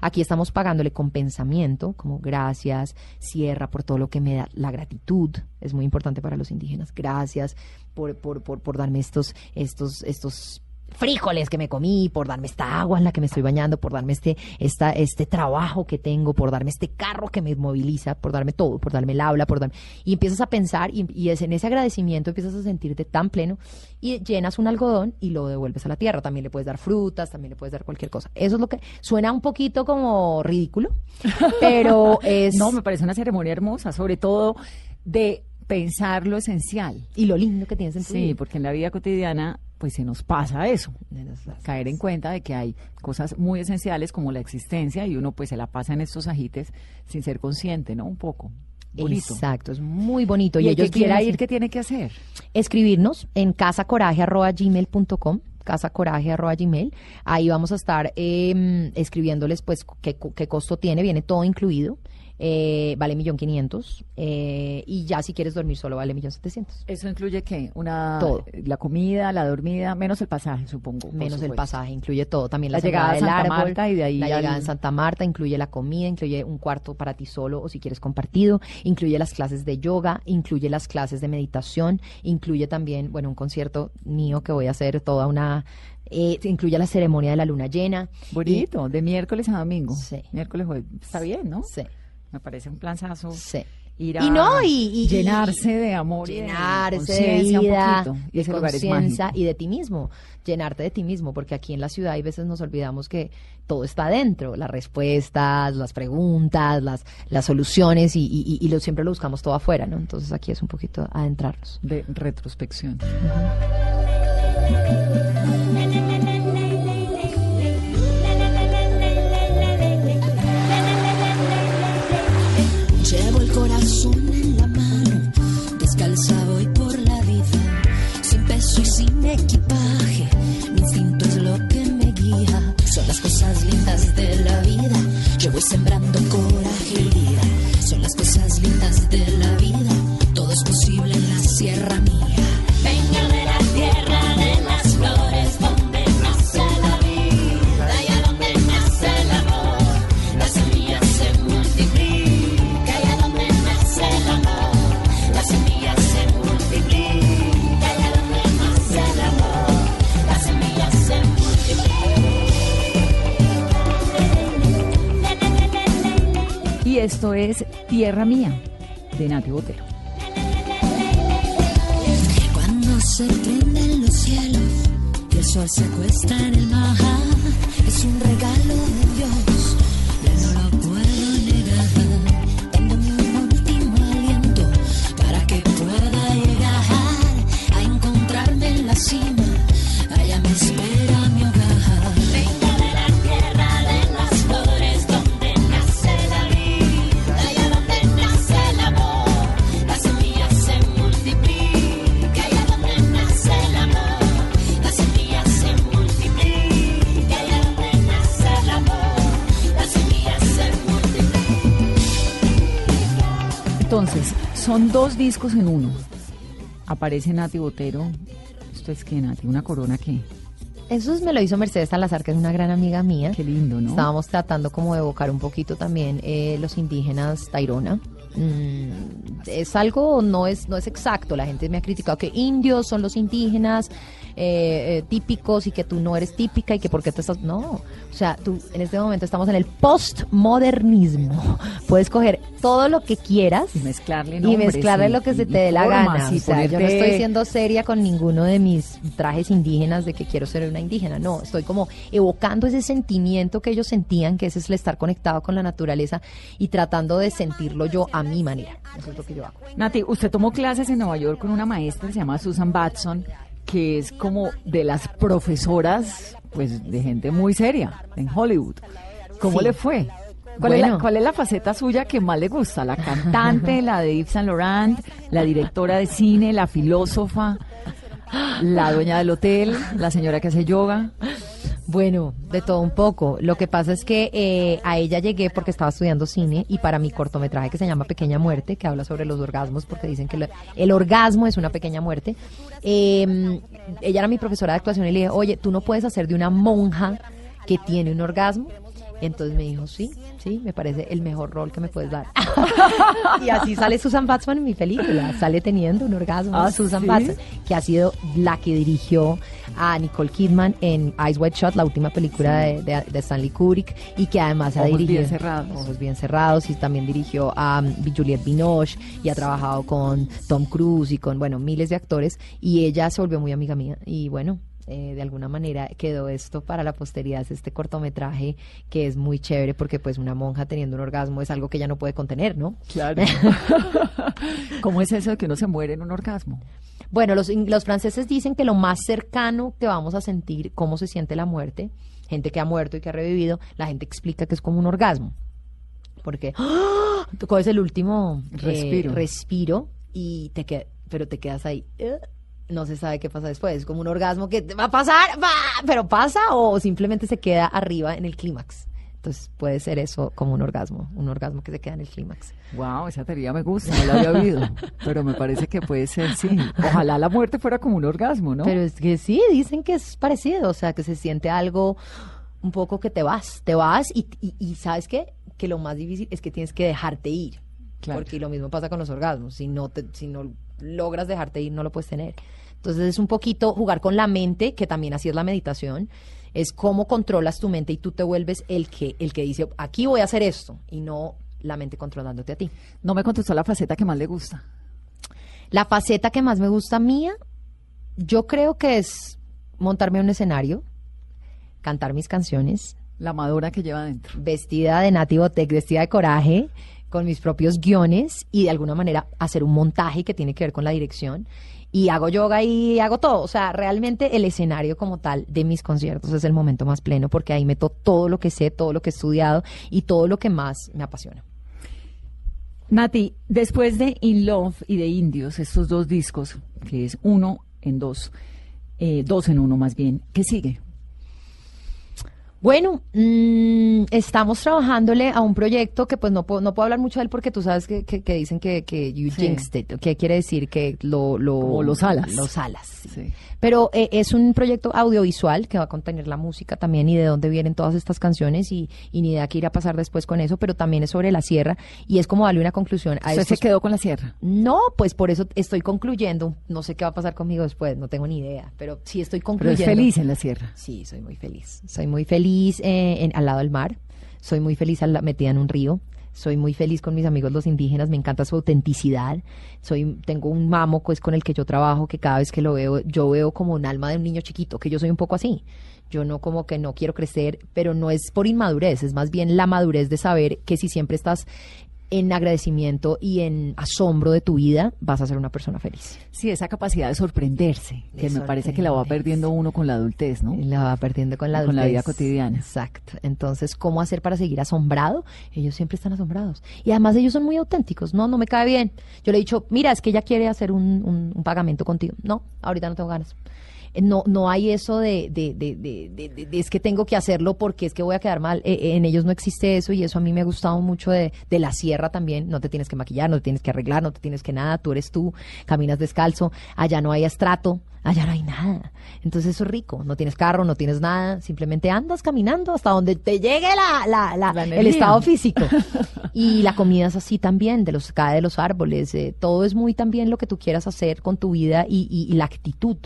Aquí estamos pagándole con pensamiento, como gracias, cierra por todo lo que me da. La gratitud es muy importante para los indígenas. Gracias por, por, por, por darme estos, estos, estos frijoles que me comí, por darme esta agua en la que me estoy bañando, por darme este, esta, este trabajo que tengo, por darme este carro que me moviliza, por darme todo, por darme el habla, por darme... Y empiezas a pensar y, y es en ese agradecimiento empiezas a sentirte tan pleno y llenas un algodón y lo devuelves a la tierra. También le puedes dar frutas, también le puedes dar cualquier cosa. Eso es lo que suena un poquito como ridículo, pero es... No, me parece una ceremonia hermosa, sobre todo de pensar lo esencial. Y lo lindo que tienes en tu Sí, vida. porque en la vida cotidiana pues se nos pasa eso, caer en cuenta de que hay cosas muy esenciales como la existencia y uno pues se la pasa en estos ajites sin ser consciente, ¿no? Un poco. Bonito. Exacto, es muy bonito. Y, Y, el que ellos quiera vienen ir, ¿qué tiene que hacer? escribirnos en casacoraje.gmail.com casacoraje.gmail ahí vamos a estar eh, escribiéndoles pues qué, qué costo tiene viene todo incluido eh, vale millón quinientos eh, y ya si quieres dormir solo vale millón setecientos ¿Eso incluye qué? Una, Todo. La comida, la dormida, menos el pasaje, supongo. menos el pasaje incluye todo también la, La llegada a Santa árbol, Marta y de ahí la al- llegada en Santa Marta incluye la comida incluye un cuarto para ti solo o si quieres compartido incluye las clases de yoga incluye las clases de meditación incluye también bueno un concierto mío que voy a hacer toda una eh, incluye la ceremonia de la luna llena Bonito, de miércoles a domingo. Sí. Miércoles, jueves. Está bien, ¿no? sí Me parece un planzazo. sí Ir Y a no, y- y- llenarse de amor, y de llenarse de un vida, poquito. Y de es conciencia y de ti mismo, llenarte de ti mismo, porque aquí en la ciudad hay veces nos olvidamos que todo está adentro, las respuestas, las preguntas, las, las soluciones y, y- y lo, siempre lo buscamos todo afuera, ¿no? Entonces aquí es un poquito adentrarnos. de retrospección. El equipaje. Mi instinto es lo que me guía. Son las cosas lindas de la vida. Yo voy sembrando coraje y vida. Son las cosas lindas de la vida. Todo es posible en la sierra mía. Esto es Tierra Mía, de Nati Botero. Cuando se prenden los cielos y el sol se acuesta en el mar, es un regalo de Dios, son dos discos en uno. Aparece Nati Botero. ¿Esto es qué, Nati? ¿Una corona qué? Eso me lo hizo Mercedes Salazar, que es una gran amiga mía. Qué lindo, ¿no? Estábamos tratando como de evocar un poquito también eh, los indígenas Tairona. Mm, es algo, no es, no es exacto. La gente me ha criticado que indios son los indígenas eh, eh, típicos y que tú no eres típica y que por qué te estás... No, o sea, tú en este momento estamos en el postmodernismo. Puedes coger todo lo que quieras Y mezclarle y nombres mezclarle lo que se te dé la gana. y O sea, yo no estoy siendo seria con ninguno de mis trajes indígenas de que quiero ser una indígena. No, estoy como evocando ese sentimiento que ellos sentían, que ese es el estar conectado con la naturaleza y tratando de sentirlo yo a mi manera. Eso es lo que yo hago. Nati, usted tomó clases en Nueva York con una maestra que se llama Susan Batson, que es como de las profesoras, pues, de gente muy seria en Hollywood. ¿Cómo Sí. le fue? ¿Cuál, es la, cuál es la faceta suya que más le gusta? ¿La cantante, la de Yves Saint Laurent, la directora de cine, la filósofa, la dueña del hotel, la señora que hace yoga? Bueno, de todo un poco. Lo que pasa es que eh, a ella llegué porque estaba estudiando cine y para mi cortometraje que se llama Pequeña Muerte, que habla sobre los orgasmos, porque dicen que el orgasmo es una pequeña muerte. eh, ella era mi profesora de actuación y le dije, oye, tú no puedes hacer de una monja que tiene un orgasmo. Y entonces me dijo, sí, sí, me parece el mejor rol que me puedes dar. y así sale Susan Batman en mi película. Sale teniendo un orgasmo. ¿Ah, Susan sí? Batman, que ha sido la que dirigió a Nicole Kidman en Eyes Wide Shut, la última película de, de- de Stanley Kubrick, y que además ha Ojos dirigido bien cerrados. Ojos bien cerrados, y también dirigió a um, Juliette Binoche y ha trabajado con Tom Cruise y con bueno miles de actores. Y ella se volvió muy amiga mía. Y bueno. Eh, de alguna manera quedó esto para la posteridad, es este cortometraje que es muy chévere porque pues una monja teniendo un orgasmo es algo que ella no puede contener, ¿no? Claro. ¿Cómo es eso de que uno se muere en un orgasmo? Bueno, los, los franceses dicen que lo más cercano que vamos a sentir cómo se siente la muerte, gente que ha muerto y que ha revivido, la gente explica que es como un orgasmo. Porque ¡ah! tú coges el último eh, Respiro. respiro y te pero te quedas ahí. No se sabe qué pasa después. Es como un orgasmo que va a pasar, va, pero pasa o simplemente se queda arriba en el clímax. Entonces puede ser eso como un orgasmo, un orgasmo que se queda en el clímax. Wow, esa teoría me gusta, no la había oído, pero me parece que puede ser, sí. Ojalá la muerte fuera como un orgasmo, ¿no? Pero es que sí, dicen que es parecido, o sea, que se siente algo un poco que te vas, te vas y, y, y ¿sabes qué? Que lo más difícil es que tienes que dejarte ir. Claro. Porque lo mismo pasa con los orgasmos, si no, te, si no logras dejarte ir, no lo puedes tener. Entonces es un poquito jugar con la mente, que también así es la meditación, es cómo controlas tu mente y tú te vuelves el que, el que dice, aquí voy a hacer esto, y no la mente controlándote a ti. No me contestó la faceta que más le gusta. La faceta que más me gusta mía, yo creo que es montarme en un escenario, cantar mis canciones, La madura que lleva adentro. vestida de Nativo Tech, vestida de coraje, con mis propios guiones y de alguna manera hacer un montaje que tiene que ver con la dirección. Y hago yoga y hago todo. O sea, realmente el escenario como tal de mis conciertos es el momento más pleno porque ahí meto todo lo que sé, todo lo que he estudiado y todo lo que más me apasiona. Nati, después de In Love y de Indios, estos dos discos, que es uno en dos, eh, dos en uno más bien. ¿Qué sigue? Bueno, mm, estamos trabajándole a un proyecto que pues no puedo, no puedo hablar mucho de él porque tú sabes que, que, que dicen que, que you Sí. jinxed it, que quiere decir que lo... lo Como los alas. Los alas, sí. Sí. Pero eh, es un proyecto audiovisual que va a contener la música también y de dónde vienen todas estas canciones y, y ni idea qué irá a pasar después con eso, pero también es sobre la sierra y es como darle una conclusión a Usted se quedó con la sierra. no, pues por eso estoy concluyendo. No sé qué va a pasar conmigo después, no tengo ni idea, pero sí estoy Pero concluyendo. es feliz en la sierra. Sí, soy muy feliz. Soy muy feliz eh, en- al lado del mar. Soy muy feliz al metida en un río. Soy muy feliz con mis amigos los indígenas. Me encanta su autenticidad. Soy, tengo un mamo pues, con el que yo trabajo que cada vez que lo veo, yo veo como un alma de un niño chiquito, que yo soy un poco así. Yo no como que no quiero crecer, pero no es por inmadurez, es más bien la madurez de saber que si siempre estás en agradecimiento y en asombro de tu vida, vas a ser una persona feliz. Sí, esa capacidad de sorprenderse, De que me parece que la va perdiendo uno con la adultez, ¿no? La va perdiendo con la Con la adultez. vida cotidiana. Exacto. Entonces, ¿cómo hacer para seguir asombrado? Ellos siempre están asombrados. Y además ellos son muy auténticos. No, no me cae bien. Yo le he dicho, mira, es que ella quiere hacer un, un- un pagamento contigo. No, ahorita no tengo ganas. No, no hay eso de, de, de, de- de- de- de es que tengo que hacerlo porque es que voy a quedar mal. Eh, eh, en ellos no existe eso y eso a mí me ha gustado mucho de, de la sierra también. No te tienes que maquillar, no te tienes que arreglar, no te tienes que nada. Tú eres tú, caminas descalzo. Allá no hay estrato, allá no hay nada. Entonces eso es rico. No tienes carro, no tienes nada. Simplemente andas caminando hasta donde te llegue la, la, la- La el estado físico. Y la comida es así también, de los cae de los árboles. eh, todo es muy también lo que tú quieras hacer con tu vida y, y- y la actitud.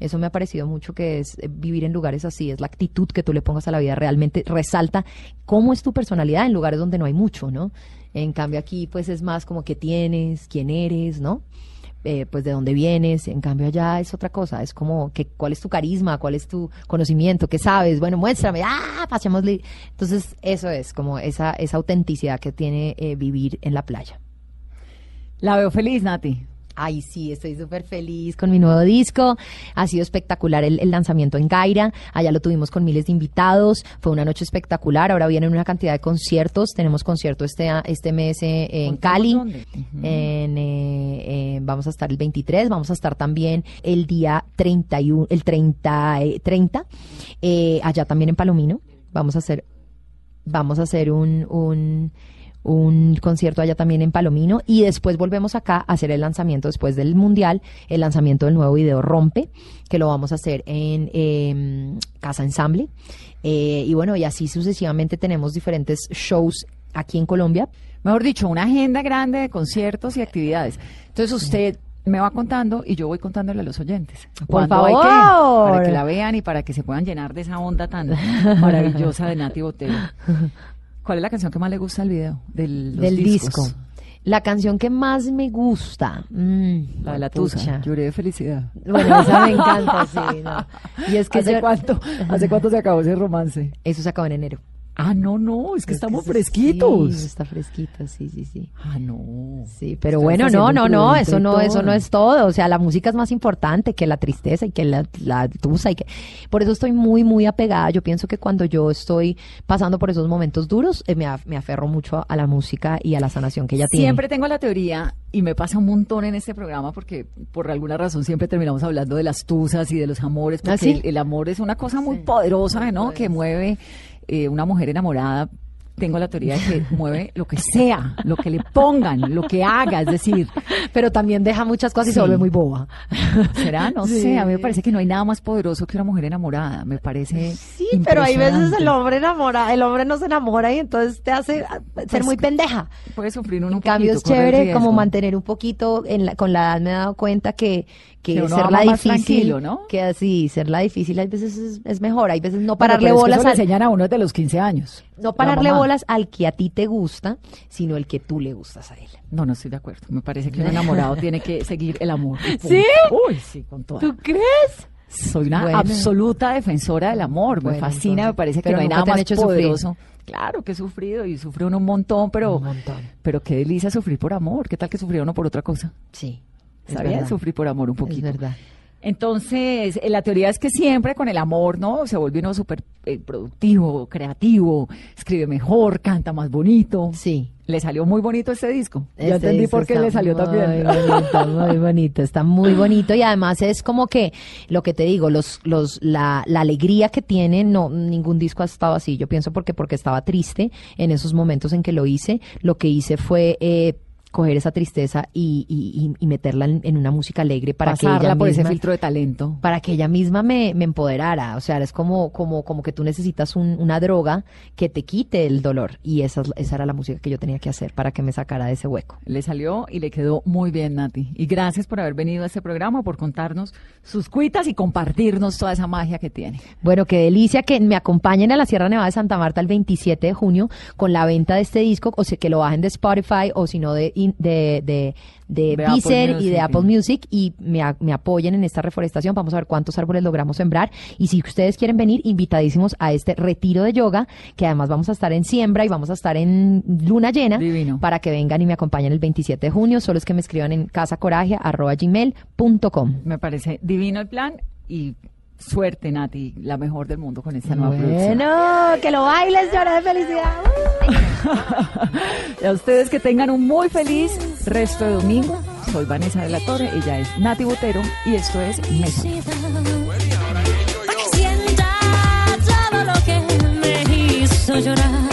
Eso me ha parecido mucho que es eh, vivir en lugares así, es la actitud que tú le pongas a la vida. Realmente resalta cómo es tu personalidad en lugares donde no hay mucho, ¿no? En cambio aquí pues es más como que tienes, quién eres, ¿no? Eh, pues de dónde vienes, en cambio allá es otra cosa, es como que cuál es tu carisma, cuál es tu conocimiento, qué sabes, bueno, muéstrame, ah, pasémosle. Entonces eso es como esa, esa autenticidad que tiene eh, vivir en la playa. La veo feliz, Nati. Ay, sí, estoy súper feliz con mi nuevo disco. Ha sido espectacular el, el lanzamiento en Gaira. Allá lo tuvimos con miles de invitados. Fue una noche espectacular. Ahora vienen una cantidad de conciertos. Tenemos concierto este, este mes eh, en Cali. dónde. Ujú. En, eh, eh, vamos a estar el 23, vamos a estar también el día 31, el 30, eh, 30 eh, allá también en Palomino. Vamos a hacer, vamos a hacer un, un, un concierto allá también en Palomino y después volvemos acá a hacer el lanzamiento después del Mundial, el lanzamiento del nuevo video Rompe, que lo vamos a hacer en eh, Casa Ensamble. Eh, y bueno, y así sucesivamente tenemos diferentes shows aquí en Colombia. Mejor dicho, una agenda grande de conciertos y actividades. Entonces usted me va contando y yo voy contándole a los oyentes. Por ¿Cuándo hay favor. Para que la vean y para que se puedan llenar de esa onda tan maravillosa de Nati Botero. ¿Cuál es la canción que más le gusta del video? Del, los del discos? disco. La canción que más me gusta. mm, La de la pucha. tusa. Lloré de felicidad. Bueno, esa me encanta, sí. no. Y es que ¿Hace yo- cuánto, ¿Hace cuánto se acabó ese romance? Eso se acabó en enero. Ah, no, no, es que Es estamos fresquitos. Sí, está fresquito, sí, sí, sí. Ah, no. Sí, pero bueno, no, no, no, eso no, eso no es todo. O sea, la música es más importante que la tristeza y que la, la tusa y que. Por eso estoy muy, muy apegada. Yo pienso que cuando yo estoy pasando por esos momentos duros, eh, me, me aferro mucho a, a la música y a la sanación que ella tiene. Siempre tengo la teoría, y me pasa un montón en este programa, porque por alguna razón siempre terminamos hablando de las tusas y de los amores, porque ¿Ah, sí? el, el amor es una cosa muy poderosa, ¿no? Que mueve eh, una mujer enamorada. Tengo la teoría de que mueve lo que sea, lo que le pongan, lo que haga, es decir, Pero también deja muchas cosas y se vuelve muy boba. ¿será? No Sí. sé, a mí me parece que no hay nada más poderoso que una mujer enamorada, me parece Sí, pero hay veces el hombre enamora, el hombre no se enamora y entonces te hace ser Pues, muy pendeja. Puede sufrir uno En un cambio poquito, es corre el chévere como mantener un poquito, en la- con la edad me he dado cuenta que, que, Que uno ser la ama más difícil, ¿no? que así, ser la difícil a veces es, es mejor, hay veces no pararle bolas eso le al, enseñan a uno desde los 15 años. no pararle bolas al que a ti te gusta, sino el que tú le gustas a él. No, no estoy de acuerdo. Me parece que un enamorado tiene que seguir el amor. ¿Sí? Uy, sí, con toda. crees? Soy una Bueno. absoluta defensora del amor. me fascina, entonces, me parece que no hay nada más hecho sufrir. poderoso. Claro que he sufrido y sufre uno un montón, pero, Un montón. pero qué delicia sufrir por amor. ¿Qué tal que sufría uno por otra cosa? Sí. Es sufrir por amor un Es poquito. verdad. Entonces, eh, la teoría es que siempre con el amor, ¿no? Se vuelve uno súper eh, productivo, creativo, escribe mejor, canta más bonito. Sí. Le salió muy bonito este disco. ya Este entendí por qué le salió muy también. bonito, muy bonito, está muy bonito y además es como que lo que te digo, los, los, la, la alegría que tiene, no, ningún disco ha estado así. Yo pienso porque porque estaba triste en esos momentos en que lo hice. Lo que hice fue eh, coger esa tristeza y, y, y- y meterla en, en una música alegre para que ella por ese filtro de talento. para que ella misma me, me empoderara. O sea, es como, como, como que tú necesitas un- una droga que te quite el dolor. Y esa, es- esa era la música que yo tenía que hacer para que me sacara de ese hueco. Le salió y le quedó muy bien, Nati. Y gracias por haber venido a este programa, por contarnos sus cuitas y compartirnos toda esa magia que tiene. Bueno, qué delicia que me acompañen a la Sierra Nevada de Santa Marta el 27 de junio con la venta de este disco, o sea, que lo bajen de Spotify o si no de, de, de, de De y de Apple. Music y me, me apoyen en esta reforestación. Vamos a ver cuántos árboles logramos sembrar. Y si ustedes quieren venir, invitadísimos a este retiro de yoga, que además vamos a estar en siembra y vamos a estar en luna llena Divino. para que vengan y me acompañen el 27 de junio. Solo es que me escriban en casacoraje.gmail.com. Me parece divino el plan y suerte, Nati, la mejor del mundo con esta nueva producción. Bueno, que lo bailes, llora de felicidad. Y a ustedes que tengan un muy feliz resto de domingo. Soy Vanessa de la Torre, ella es Nati Botero y esto es Mesa. Para que sienta todo lo que me hizo llorar.